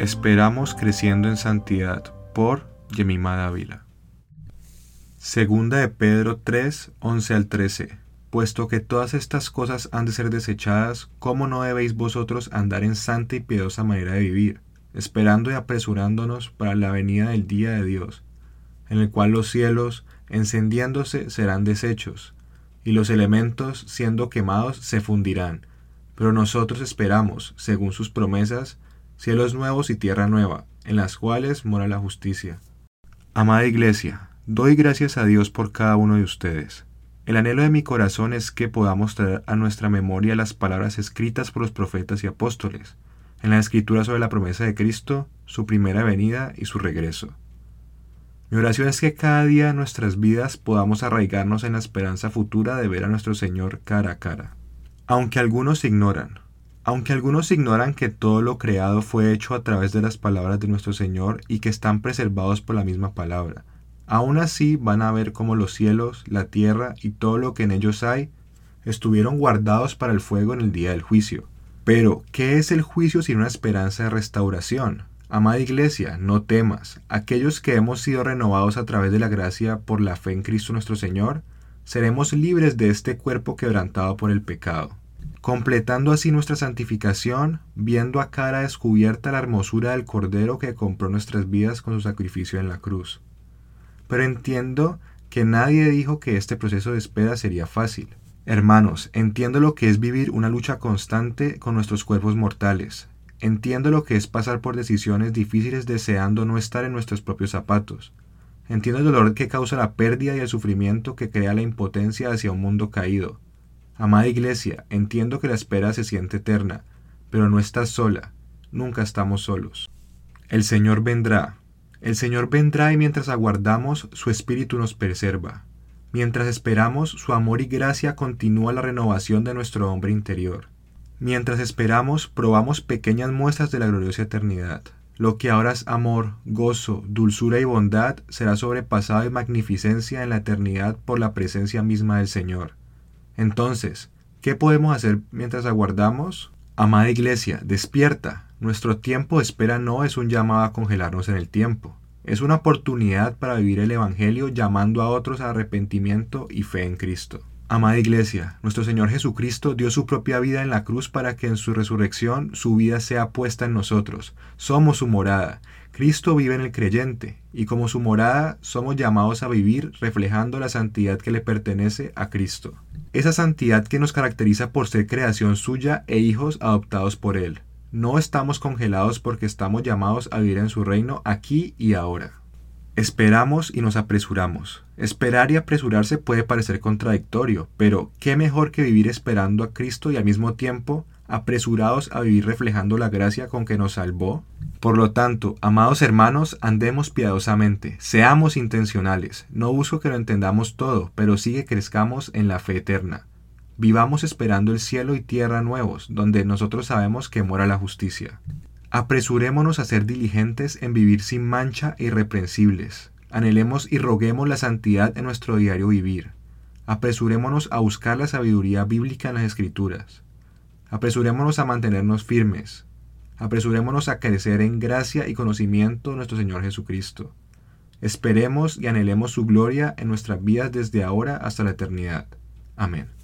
Esperamos creciendo en santidad por Yemima Dávila. Segunda de Pedro 3, 11 al 13. Puesto que todas estas cosas han de ser desechadas, ¿cómo no debéis vosotros andar en santa y piadosa manera de vivir, esperando y apresurándonos para la venida del día de Dios, en el cual los cielos, encendiéndose, serán deshechos, y los elementos, siendo quemados, se fundirán. Pero nosotros esperamos, según sus promesas, cielos nuevos y tierra nueva, en las cuales mora la justicia. Amada Iglesia, doy gracias a Dios por cada uno de ustedes el anhelo de mi corazón es que podamos traer a nuestra memoria las palabras escritas por los profetas y apóstoles, en la escritura sobre la promesa de Cristo, su primera venida y su regreso. Mi oración es que cada día en nuestras vidas podamos arraigarnos en la esperanza futura de ver a nuestro Señor cara a cara. Aunque algunos ignoran, aunque algunos ignoran que todo lo creado fue hecho a través de las palabras de nuestro Señor y que están preservados por la misma palabra, Aún así van a ver cómo los cielos, la tierra y todo lo que en ellos hay estuvieron guardados para el fuego en el día del juicio. Pero, ¿qué es el juicio sin una esperanza de restauración? Amada Iglesia, no temas. Aquellos que hemos sido renovados a través de la gracia por la fe en Cristo nuestro Señor, seremos libres de este cuerpo quebrantado por el pecado. Completando así nuestra santificación, viendo a cara descubierta la hermosura del Cordero que compró nuestras vidas con su sacrificio en la cruz pero entiendo que nadie dijo que este proceso de espera sería fácil. Hermanos, entiendo lo que es vivir una lucha constante con nuestros cuerpos mortales. Entiendo lo que es pasar por decisiones difíciles deseando no estar en nuestros propios zapatos. Entiendo el dolor que causa la pérdida y el sufrimiento que crea la impotencia hacia un mundo caído. Amada Iglesia, entiendo que la espera se siente eterna, pero no estás sola, nunca estamos solos. El Señor vendrá, el Señor vendrá y mientras aguardamos, su Espíritu nos preserva. Mientras esperamos, su amor y gracia continúa la renovación de nuestro hombre interior. Mientras esperamos, probamos pequeñas muestras de la gloriosa eternidad. Lo que ahora es amor, gozo, dulzura y bondad será sobrepasado en magnificencia en la eternidad por la presencia misma del Señor. Entonces, ¿qué podemos hacer mientras aguardamos? Amada Iglesia, despierta, nuestro tiempo de espera no es un llamado a congelarnos en el tiempo. Es una oportunidad para vivir el Evangelio llamando a otros a arrepentimiento y fe en Cristo. Amada Iglesia, nuestro Señor Jesucristo dio su propia vida en la cruz para que en su resurrección su vida sea puesta en nosotros. Somos su morada. Cristo vive en el creyente, y como su morada somos llamados a vivir reflejando la santidad que le pertenece a Cristo. Esa santidad que nos caracteriza por ser creación suya e hijos adoptados por Él. No estamos congelados porque estamos llamados a vivir en su reino aquí y ahora. Esperamos y nos apresuramos. Esperar y apresurarse puede parecer contradictorio, pero ¿qué mejor que vivir esperando a Cristo y al mismo tiempo apresurados a vivir reflejando la gracia con que nos salvó? Por lo tanto, amados hermanos, andemos piadosamente, seamos intencionales. No busco que lo entendamos todo, pero sí que crezcamos en la fe eterna. Vivamos esperando el cielo y tierra nuevos, donde nosotros sabemos que mora la justicia. Apresurémonos a ser diligentes en vivir sin mancha e irreprensibles. Anhelemos y roguemos la santidad en nuestro diario vivir. Apresurémonos a buscar la sabiduría bíblica en las Escrituras. Apresurémonos a mantenernos firmes. Apresurémonos a crecer en gracia y conocimiento de nuestro Señor Jesucristo. Esperemos y anhelemos su gloria en nuestras vidas desde ahora hasta la eternidad. Amén.